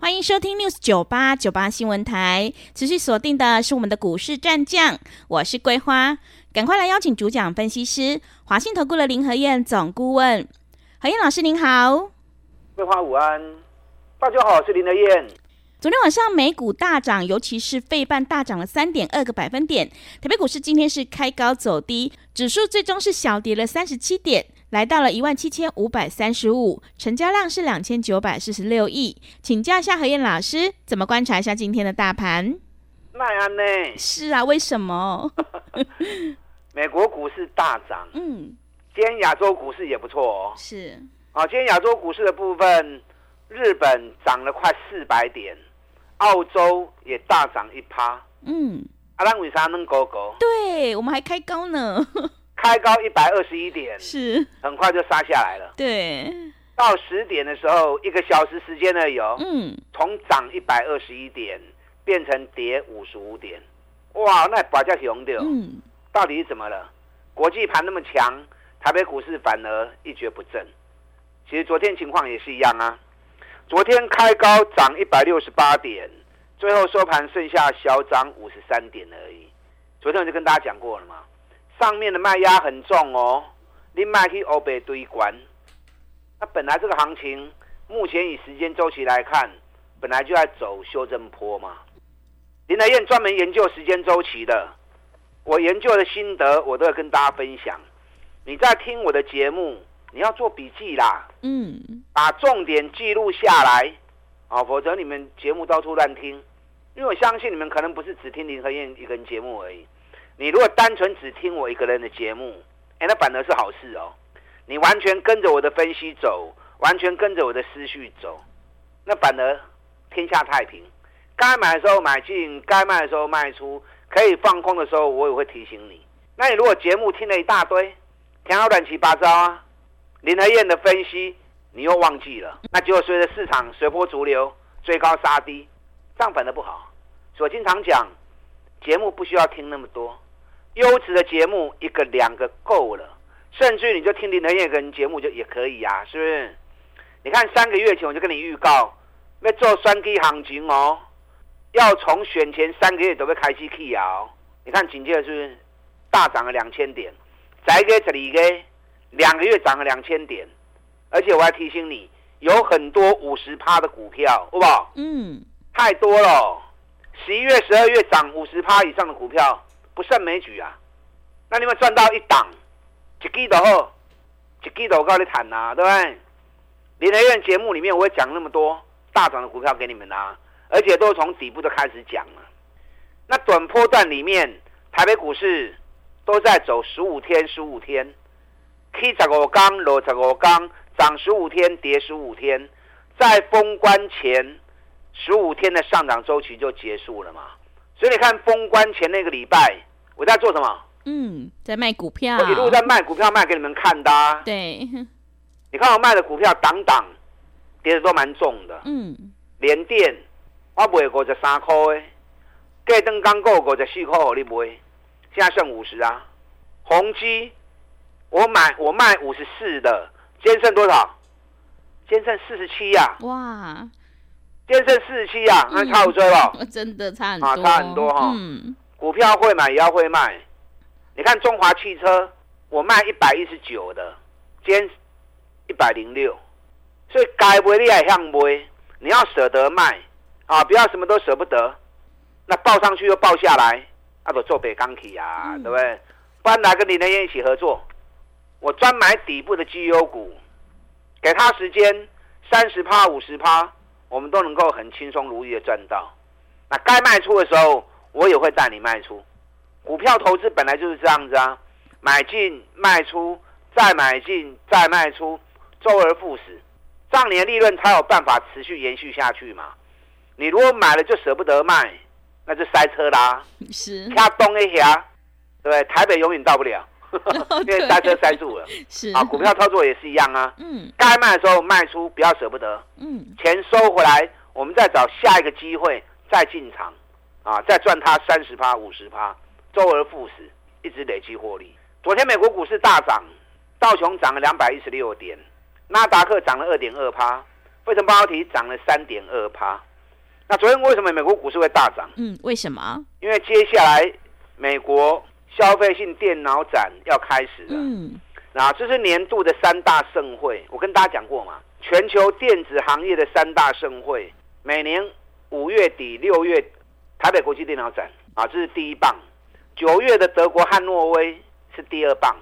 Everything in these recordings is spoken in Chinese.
欢迎收听 News 九八九八新闻台，持续锁定的是我们的股市战将，我是桂花，赶快来邀请主讲分析师华信投顾的林和燕总顾问，何燕老师您好，桂花午安。大家好，我是林和燕。昨天晚上美股大涨，尤其是费半大涨了三点二个百分点。台北股市今天是开高走低，指数最终是小跌了三十七点，来到了一万七千五百三十五，成交量是两千九百四十六亿。请教一下何燕老师，怎么观察一下今天的大盘？奈安呢？是啊，为什么？美国股市大涨，嗯，今天亚洲股市也不错哦。是啊，今天亚洲股市的部分。日本涨了快四百点，澳洲也大涨一趴。嗯，阿兰为啥能高高？对，我们还开高呢，开高一百二十一点，是，很快就杀下来了。对，到十点的时候，一个小时时间而已。嗯，从涨一百二十一点变成跌五十五点，哇，那把价熊的。嗯，到底是怎么了？国际盘那么强，台北股市反而一蹶不振。其实昨天情况也是一样啊。昨天开高涨一百六十八点，最后收盘剩下小涨五十三点而已。昨天我就跟大家讲过了嘛，上面的卖压很重哦，你卖去欧北堆关。那本来这个行情，目前以时间周期来看，本来就在走修正坡嘛。林德燕专门研究时间周期的，我研究的心得我都要跟大家分享。你在听我的节目。你要做笔记啦，嗯，把重点记录下来，啊，否则你们节目到处乱听。因为我相信你们可能不是只听林和燕一个人节目而已。你如果单纯只听我一个人的节目，哎，那反而是好事哦。你完全跟着我的分析走，完全跟着我的思绪走，那反而天下太平。该买的时候买进，该卖的时候卖出，可以放空的时候，我也会提醒你。那你如果节目听了一大堆，听到乱七八糟啊。林和燕的分析，你又忘记了，那结果随着市场随波逐流，追高杀低，这样反而不好。所以我经常讲，节目不需要听那么多，优质的节目一个两个够了，甚至你就听林和彦一个人节目就也可以呀、啊，是不是？你看三个月前我就跟你预告，要做双 K 行情哦，要从选前三个月都会开始起哦。你看紧接着是不是大涨了两千点？再给这里个。两个月涨了两千点，而且我还提醒你，有很多五十趴的股票，好不好？嗯，太多了。十一月、十二月涨五十趴以上的股票不胜枚举啊。那你们赚到一档，一季度后，一季度我跟你谈呐，对不对？林和彦节目里面我会讲那么多大涨的股票给你们啊，而且都是从底部都开始讲了。那短波段里面，台北股市都在走十五天，十五天。K 十五天，落十五天，涨十五天，跌十五天，在封关前十五天的上涨周期就结束了嘛？所以你看封关前那个礼拜，我在做什么？嗯，在卖股票。我一路在卖股票，卖给你们看的啊。对。你看我卖的股票，档档跌的都蛮重的。嗯。联电，我卖五十三块的，计灯刚够五十四块，你卖，现在剩五十啊。宏基。我买我卖五十四的，今天剩多少？今天剩四十七呀！哇，今天剩四十七呀，那差五追了，真的差很多，啊，差很多哈。嗯，股票会买也要会卖。你看中华汽车，我卖一百一十九的，今天一百零六，所以该卖你也想卖，你要舍得卖啊，不要什么都舍不得。那报上去又报下来，那不做北钢体啊，对不对？不然来跟林和彦一起合作。我专买底部的绩优股，给他时间三十趴、五十趴，我们都能够很轻松如意的赚到。那该卖出的时候，我也会带你卖出。股票投资本来就是这样子啊，买进卖出，再买进再卖出，周而复始，这样你的利润才有办法持续延续下去嘛。你如果买了就舍不得卖，那就塞车啦。是。卡东一下，对对，台北永远到不了，因为塞车塞住了。是啊，股票操作也是一样啊。嗯，该卖的时候卖出，不要舍不得。嗯，钱收回来，我们再找下一个机会再进场，啊，再赚它三十趴、五十趴，周而复始，一直累积获利。昨天美国股市大涨，道琼涨了两百一十六点，纳达克涨了二点二趴，费城半导体涨了三点二趴。那昨天为什么美国股市会大涨？嗯，为什么？因为接下来美国消费性电脑展要开始了。嗯，那这是年度的三大盛会，我跟大家讲过嘛，全球电子行业的三大盛会，每年五月底六月台北国际电脑展啊，这是第一棒；九月的德国汉诺威是第二棒，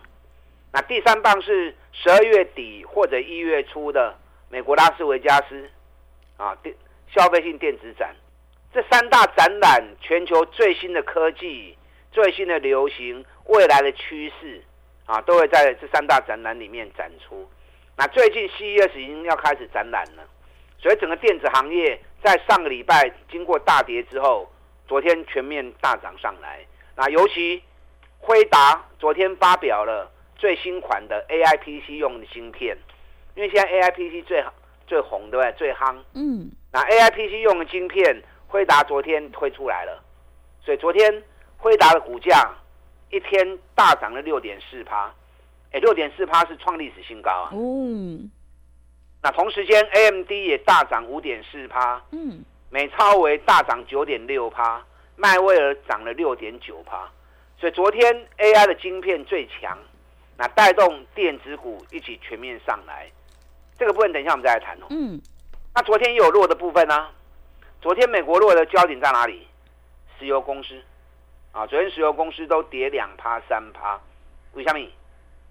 那第三棒是十二月底或者一月初的美国拉斯维加斯啊电。消费性电子展，这三大展览，全球最新的科技、最新的流行、未来的趋势啊，都会在这三大展览里面展出。那最近 CES 已经要开始展览了，所以整个电子行业在上个礼拜经过大跌之后，昨天全面大涨上来。那尤其辉达昨天发表了最新款的 AI PC 用的芯片，因为现在 AI PC 最。最红对不对？最夯。嗯。那 A I P C 用的芯片，辉达昨天推出来了，所以昨天辉达的股价一天大涨了六点四趴，哎，六点四趴是创历史新高啊。嗯。那同时间 A M D 也大涨五点四趴。嗯。美超为大涨九点六趴，迈威尔涨了六点九趴，所以昨天 A I 的晶片最强，那带动电子股一起全面上来。这个部分等一下我们再来谈哦。嗯，那昨天也有弱的部分呢、啊。昨天美国弱的焦点在哪里？石油公司啊，昨天石油公司都跌两趴三趴。为什么？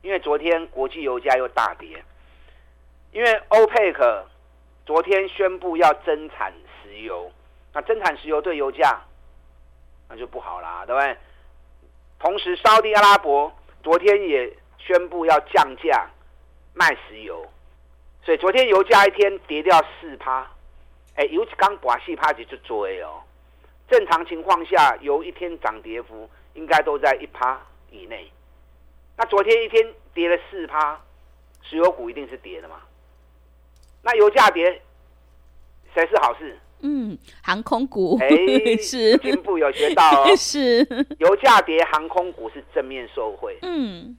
因为昨天国际油价又大跌。因为欧佩克昨天宣布要增产石油，那增产石油对油价那就不好啦，对不对？同时，沙地阿拉伯昨天也宣布要降价卖石油。所以昨天油价一天跌掉四趴，哎，油刚拔四趴就就追哦。正常情况下，油一天涨跌幅应该都在一趴以内。那昨天一天跌了四趴，石油股一定是跌的嘛？那油价跌，谁是好事？嗯，航空股。哎，是进步有学到哦。是，油价跌，航空股是正面受惠。嗯，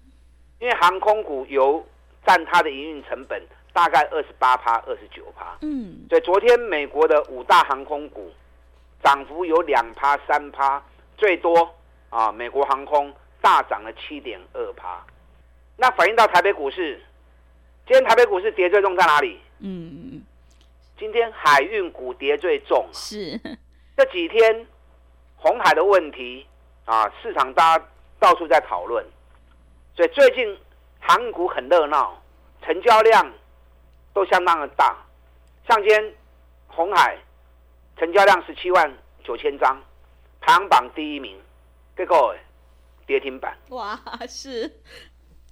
因为航空股油占它的营运成本。大概二十八趴，二十九趴。嗯，所以昨天美国的五大航空股涨幅有两趴、三趴，最多啊，美国航空大涨了七点二趴。那反映到台北股市，今天台北股市跌最重在哪里？嗯，今天海运股跌最重。是这几天红海的问题啊，市场大家到处在讨论，所以最近航运股很热闹，成交量。都相当的大，像今天红海成交量十七万九千张，排行榜第一名，结果跌停板。哇，是，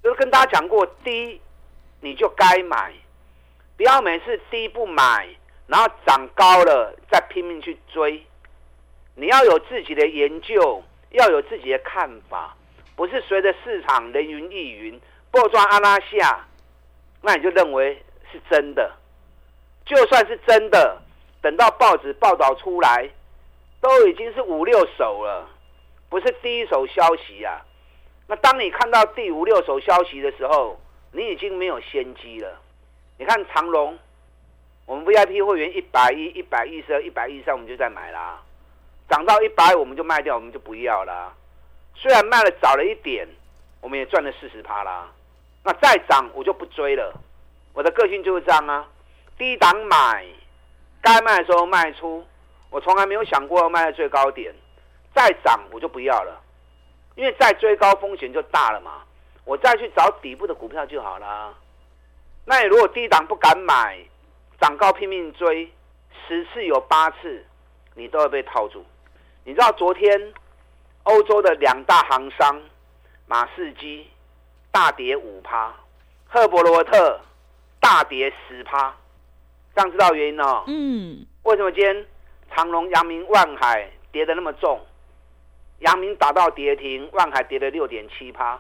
就是跟大家讲过，低你就该买，不要每次低不买，然后涨高了再拼命去追。你要有自己的研究，要有自己的看法，不是随着市场人云亦云，波状阿拉下，那你就认为。是真的，就算是真的，等到报纸报道出来，都已经是五六手了，不是第一手消息啊。那当你看到第五六手消息的时候，你已经没有先机了。你看长隆，我们 VIP 会员一百一、一百一十二、一百一十三，我们就在买啦。涨到一百我们就卖掉，我们就不要啦。虽然卖了早了一点，我们也赚了四十趴啦。那再涨我就不追了。我的个性就是这样啊，低档买，该卖的时候卖出，我从来没有想过要卖在最高点，再涨我就不要了，因为再追高风险就大了嘛，我再去找底部的股票就好了。那你如果低档不敢买，涨高拼命追，十次有八次你都会被套住。你知道昨天欧洲的两大行商马士基大跌五趴，赫伯罗特。大跌十趴，这样知道原因哦。嗯，为什么今天长隆、阳明、万海跌得那么重？阳明打到跌停，万海跌了六点七趴，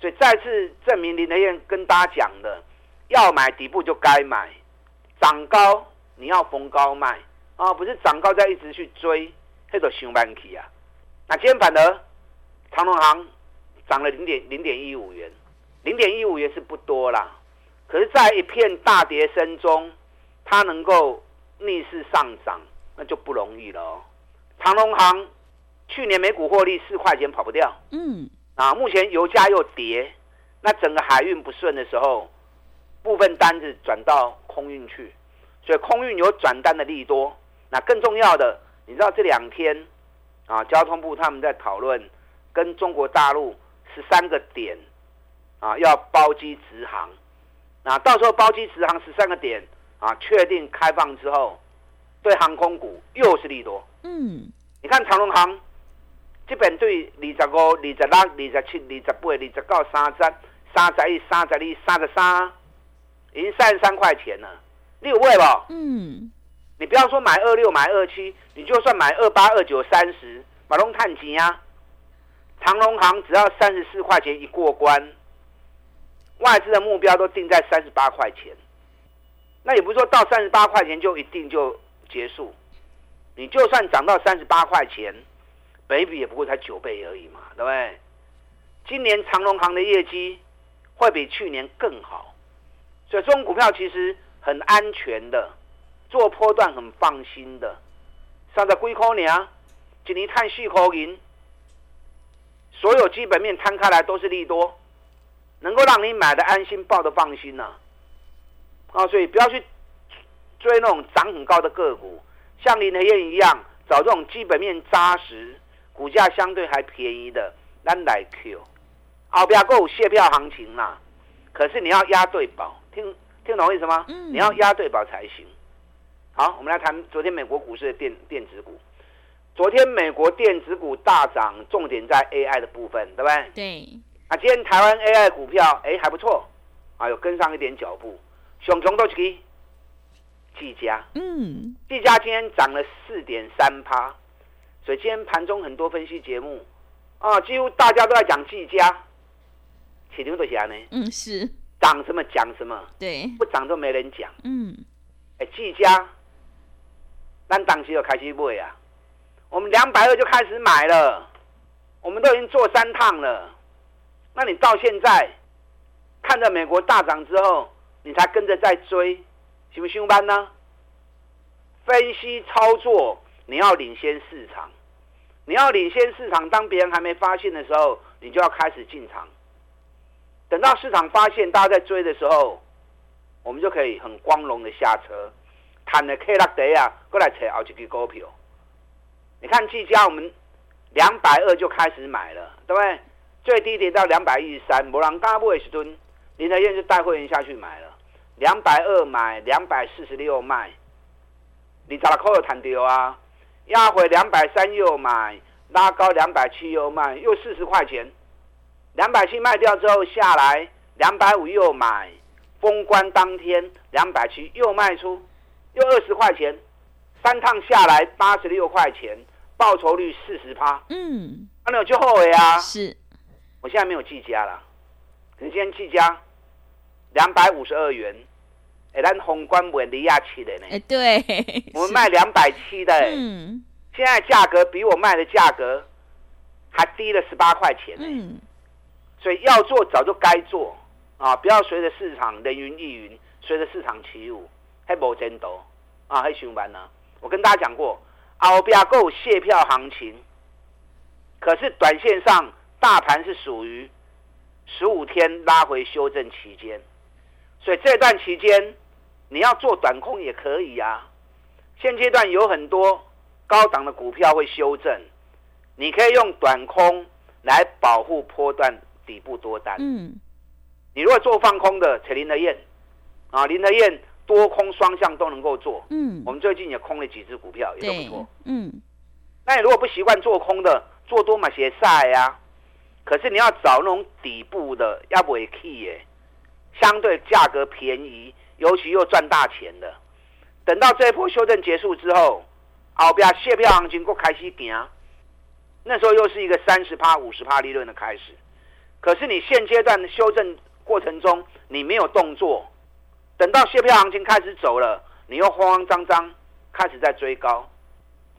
所以再次证明林德燕跟大家讲的，要买底部就该买，涨高你要逢高卖啊，不是涨高再一直去追，那个伤慢去啊。那今天反而长隆行涨了零点零点一五元，零点一五元是不多啦，可是，在一片大跌声中，它能够逆势上涨，那就不容易了哦。长隆行。去年每股获利四块钱跑不掉，嗯，啊，目前油价又跌，那整个海运不顺的时候，部分单子转到空运去，所以空运有转单的利多。那更重要的，你知道这两天啊，交通部他们在讨论跟中国大陆十三个点啊要包机直航，那到时候包机直航十三个点啊确定开放之后，对航空股又是利多。嗯，你看长隆航。基本对二十五、二十六、二十七、二十八、二十九、三十、三十一、三十二、三十三，已经三十三块钱了。你有买不？嗯。你不要说买二六、买二七，你就算买二八、二九、三十，马龙探钱啊。长隆行只要三十四块钱一过关，外资的目标都定在三十八块钱。那也不是说到三十八块钱就一定就结束，你就算涨到三十八块钱。本益比也不过才九倍而已嘛，对不对？今年长隆行的业绩会比去年更好，所以这种股票其实很安全的，做波段很放心的。上在龟壳娘，今年碳细口银，所有基本面摊开来都是利多，能够让你买的安心，抱的放心呐、啊。所以不要去追那种涨很高的个股，像林和燕一样，找这种基本面扎实。股价相对还便宜的，咱来 Q，后边还有卸票行情啦。可是你要押对宝，听听懂我意思吗？嗯。你要押对宝才行。好，我们来谈昨天美国股市的电电子股。昨天美国电子股大涨，重点在 AI 的部分，对不对？对。啊，今天台湾 AI 股票哎还不错，啊有跟上一点脚步。熊熊都去，技嘉。嗯。技嘉今天涨了四点三趴。所以今天盘中很多分析节目，啊，几乎大家都在讲技嘉，起牛多钱呢？嗯，是涨什么讲什么，对，不涨都没人讲。嗯，哎，技嘉，咱当时就开始买啊，我们两百二就开始买了，我们都已经做三趟了。那你到现在看着美国大涨之后，你才跟着在追，行不行班呢？分析操作。你要领先市场，你要领先市场。当别人还没发现的时候，你就要开始进场。等到市场发现，大家在追的时候，我们就可以很光荣的下车，谈了 K 拉德啊，过来扯好几个股票。你看技嘉，我们两百二就开始买了，对不对？最低跌到两百一十三，摩朗嘎布尔斯顿，林德燕就带会员下去买了，两百二买，两百四十六卖，你咋扣有谈掉啊？压回两百三又买，拉高两百七又卖，又四十块钱。两百七卖掉之后下来两百五又买，封关当天两百七又卖出，又二十块钱，三趟下来八十六块钱，报酬率四十趴。嗯，那你有就后悔啊？是，我现在没有计价了，可是今天计价两百五十二元。哎，咱宏观不离亚七的呢？哎，对，我们卖两百七的，嗯，现在价格比我卖的价格还低了十八块钱，嗯，所以要做早就该做啊，不要随着市场人云亦云，随着市场起舞，还无前途啊，还上班呢。我跟大家讲过，后边够卸票行情，可是短线上大盘是属于十五天拉回修正期间，所以这段期间。你要做短空也可以啊，现阶段有很多高档的股票会修正，你可以用短空来保护波段底部多单。嗯，你如果做放空的，扯林德燕啊，林德燕多空双向都能够做。嗯，我们最近也空了几只股票，也都不错。嗯，那你如果不习惯做空的，做多嘛些晒呀。可是你要找那种底部的，要不也可以耶，相对价格便宜。尤其又赚大钱的，等到这一波修正结束之后，后边谢票行情又开始行，那时候又是一个三十趴、五十趴利润的开始。可是你现阶段修正过程中，你没有动作，等到卸票行情开始走了，你又慌慌张张开始在追高，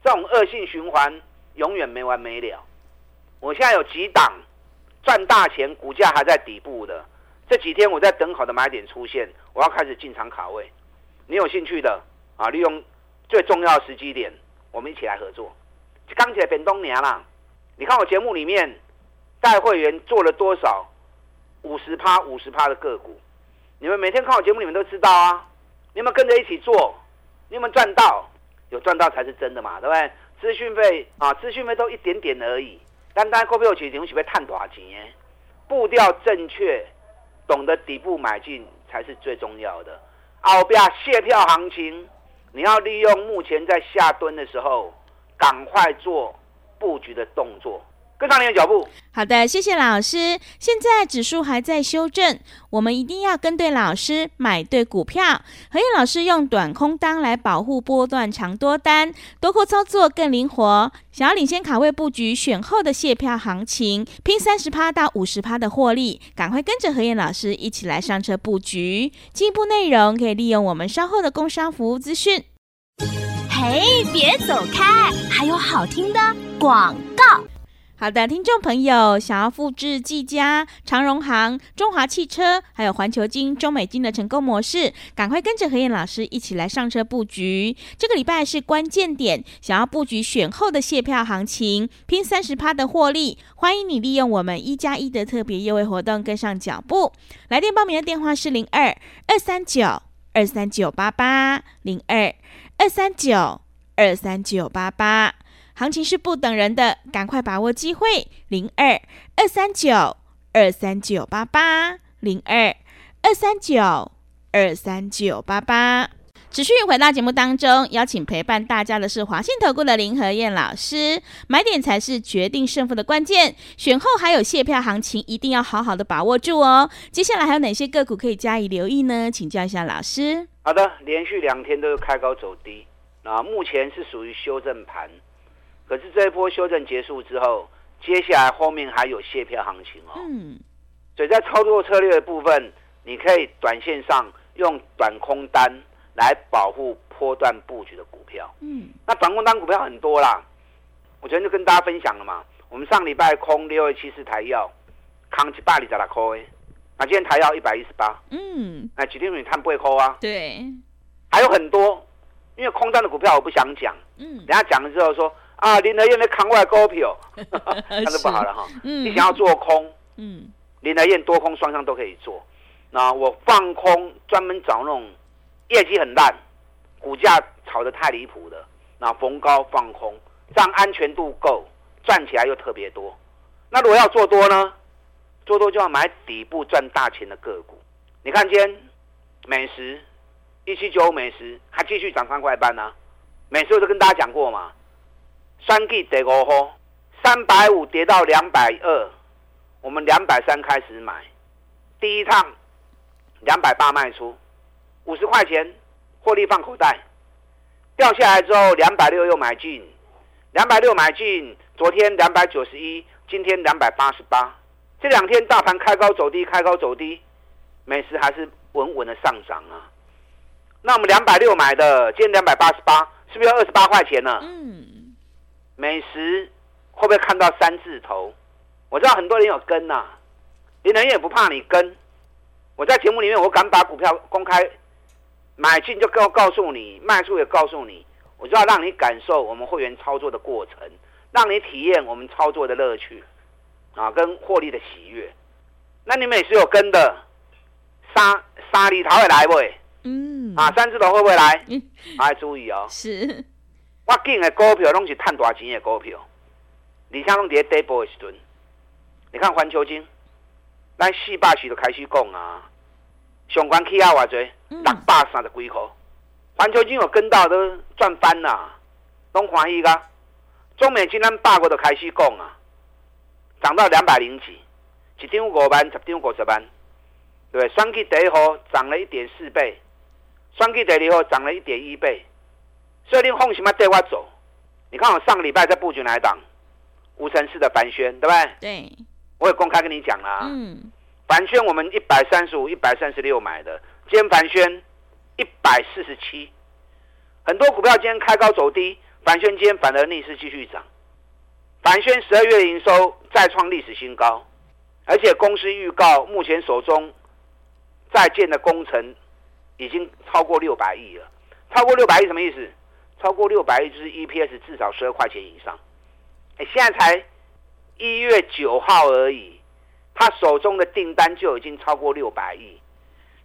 这种恶性循环永远没完没了。我现在有几档赚大钱，股价还在底部的，这几天我在等好的买点出现，我要开始进场卡位。你有兴趣的啊？利用最重要的时机点，我们一起来合作。刚起来变东年啦，你看我节目里面带会员做了多少五十趴、五十趴的个股？你们每天看我节目，你们都知道啊。你们跟着一起做，你们赚到，有赚到才是真的嘛，对不对？资讯费啊，资讯费都一点点而已。单单股票其实你们是被探多少钱？步调正确，懂得底部买进才是最重要的。后边卸票行情，你要利用目前在下蹲的时候，赶快做布局的动作。跟上你的脚步。好的，谢谢老师。现在指数还在修正，我们一定要跟对老师，买对股票。何燕老师用短空单来保护波段长多单，多空操作更灵活。想要领先卡位布局选后的卸票行情，拼三十趴到五十趴的获利，赶快跟着何燕老师一起来上车布局。进一步内容可以利用我们稍后的工商服务资讯。嘿，别走开，还有好听的广告。好的，听众朋友，想要复制技嘉、长荣行、中华汽车，还有环球金、中美金的成功模式，赶快跟着何燕老师一起来上车布局。这个礼拜是关键点，想要布局选后的卸票行情，拼三十趴的获利，欢迎你利用我们一加一的特别优惠活动跟上脚步。来电报名的电话是零二二三九二三九八八零二二三九二三九八八。行情是不等人的，赶快把握机会！零二二三九二三九八八，零二二三九二三九八八。持续回到节目当中，邀请陪伴大家的是华信投顾的林和燕老师。买点才是决定胜负的关键，选后还有卸票行情，一定要好好的把握住哦。接下来还有哪些个股可以加以留意呢？请教一下老师。好的，连续两天都是开高走低，那目前是属于修正盘。可是这一波修正结束之后，接下来后面还有卸票行情哦。嗯，所以在操作策略的部分，你可以短线上用短空单来保护波段布局的股票。嗯，那短空单股票很多啦，我昨天就跟大家分享了嘛。我们上礼拜空六二七四台药，扛起八里在那亏，那今天台药一百一十八。嗯，那几天你看不会抠啊？对，还有很多，因为空单的股票我不想讲。嗯，等下讲了之后说。啊，林德燕的扛外股票，那就不好了哈。嗯、你想要做空，嗯，林德燕多空双向都可以做。那我放空，专门找那种业绩很烂、股价炒得太离谱的，那逢高放空，这样安全度够，赚起来又特别多。那如果要做多呢？做多就要买底部赚大钱的个股。你看今天美食一七九美食还继续涨三块半呢。美食我都跟大家讲过嘛。三 G 得五号，三百五跌到两百二，我们两百三开始买，第一趟两百八卖出，五十块钱获利放口袋，掉下来之后两百六又买进，两百六买进，昨天两百九十一，今天两百八十八，这两天大盘开高走低，开高走低，美食还是稳稳的上涨啊。那我们两百六买的，今天两百八十八，是不是要二十八块钱呢？嗯。美食会不会看到三字头？我知道很多人有跟呐、啊，林和彦也不怕你跟。我在节目里面，我敢把股票公开买进就告告诉你，卖出也告诉你，我就要让你感受我们会员操作的过程，让你体验我们操作的乐趣啊，跟获利的喜悦。那你美食有跟的，沙沙里头会来不？嗯，啊，三字头会不会来？嗯，还注意哦。是。我进的股票拢是赚大钱的股票，而且拢在底部的时阵。你看环球金，咱四百时就开始讲啊，上关起啊偌济，六百三十几块。环球金有跟到都赚翻啦，拢欢喜噶。中美金咱百个就开始讲啊，涨到两百零几，一张五万，十张五十万，对，双 K 第一号涨了一点四倍，双 K 第二号涨了一点一倍。所以你放心嘛，带我走。你看我上个礼拜在布局哪一档？无尘室的凡轩，对不对？对，我也公开跟你讲了。嗯，凡轩我们一百三十五、一百三十六买的，今天凡轩一百四十七，很多股票今天开高走低，凡轩今天反而逆势继续涨。凡轩十二月营收再创历史新高，而且公司预告目前手中在建的工程已经超过六百亿了。超过六百亿什么意思？超过六百亿就是 EPS 至少十二块钱以上。哎，现在才一月九号而已，他手中的订单就已经超过六百亿。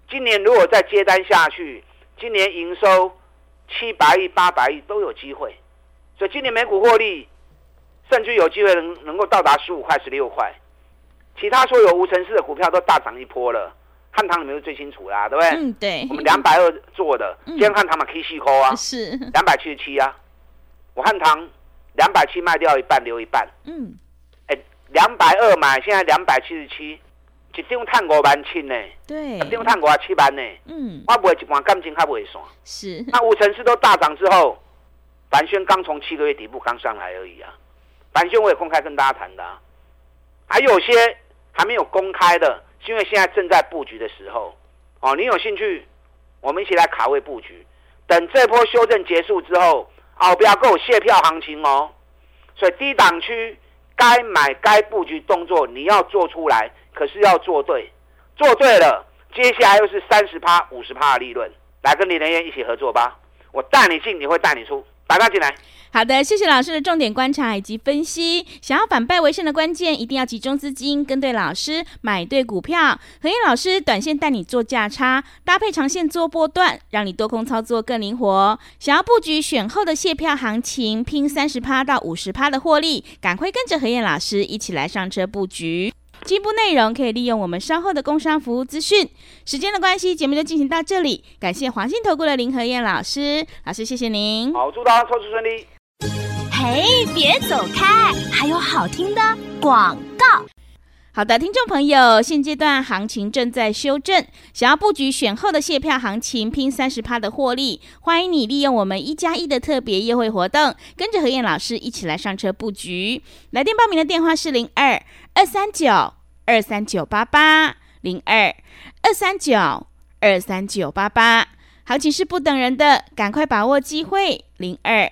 今年如果再接单下去，今年营收七百亿、八百亿都有机会。所以今年每股获利甚至有机会能能够到达十五块、十六块。其他所有无尘市的股票都大涨一波了。汉唐你们是最清楚啦，对不对？嗯，对。我们两百二做的，今天汉唐嘛 K 细扣啊，是两百七十七啊。我汉唐两百七卖掉一半，留一半。嗯。哎，两百二买，现在两百七十七，一张碳五万七呢。对。一张碳五万七万呢。嗯。我不会一半感情还不会算。是。那无尘室都大涨之后，凡轩刚从七个月底部刚上来而已啊。凡轩我也公开跟大家谈的啊，还有些还没有公开的。因为现在正在布局的时候，哦，你有兴趣，我们一起来卡位布局。等这波修正结束之后，哦，不要跟我卸票行情哦。所以低档区该买该布局动作你要做出来，可是要做对，做对了，接下来又是三十趴、五十趴的利润，来跟林人燕一起合作吧。我带你进，你会带你出，打他进来。好的，谢谢老师的重点观察以及分析。想要反败为胜的关键，一定要集中资金，跟对老师，买对股票。何燕老师短线带你做价差，搭配长线做波段，让你多空操作更灵活。想要布局选后的谢票行情，拼三十趴到五十趴的获利，赶快跟着何燕老师一起来上车布局。进一步内容可以利用我们稍后的工商服务资讯。时间的关系，节目就进行到这里。感谢华信投顾的林和燕老师，老师谢谢您。好，祝大家操作顺利。嘿，别走开！还有好听的广告。好的，听众朋友，现阶段行情正在修正，想要布局选后的谢票行情，拼三十趴的获利，欢迎你利用我们一加一的特别优惠活动，跟着何燕老师一起来上车布局。来电报名的电话是零二二三九二三九八八零二二三九二三九八八，行情是不等人的，赶快把握机会，零二。